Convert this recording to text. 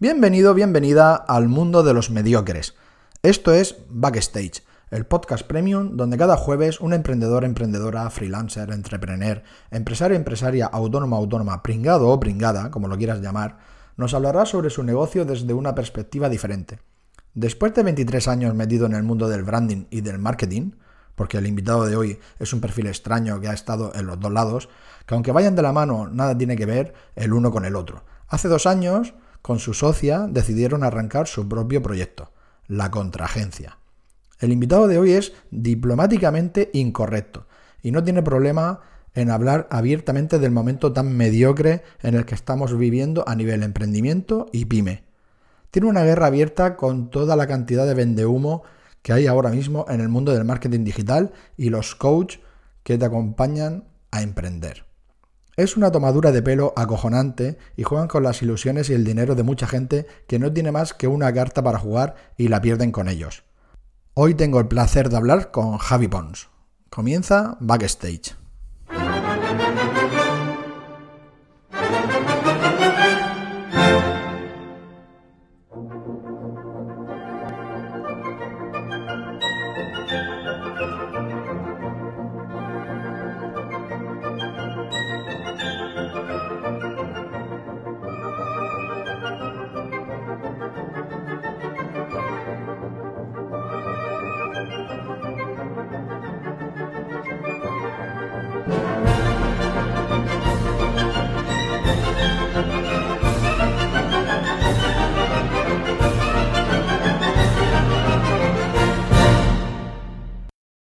Bienvenido, bienvenida al mundo de los mediocres. Esto es Backstage, el podcast premium donde cada jueves un emprendedor, emprendedora, freelancer, entrepreneur, empresario, empresaria, autónoma, autónoma, pringado o pringada, como lo quieras llamar, nos hablará sobre su negocio desde una perspectiva diferente. Después de 23 años metido en el mundo del branding y del marketing, porque el invitado de hoy es un perfil extraño que ha estado en los dos lados, que aunque vayan de la mano, nada tiene que ver el uno con el otro. Hace dos años con su socia decidieron arrancar su propio proyecto, la contraagencia. El invitado de hoy es diplomáticamente incorrecto y no tiene problema en hablar abiertamente del momento tan mediocre en el que estamos viviendo a nivel emprendimiento y pyme. Tiene una guerra abierta con toda la cantidad de vendehumo que hay ahora mismo en el mundo del marketing digital y los coach que te acompañan a emprender. Es una tomadura de pelo acojonante y juegan con las ilusiones y el dinero de mucha gente que no tiene más que una carta para jugar y la pierden con ellos. Hoy tengo el placer de hablar con Javi Pons. Comienza Backstage.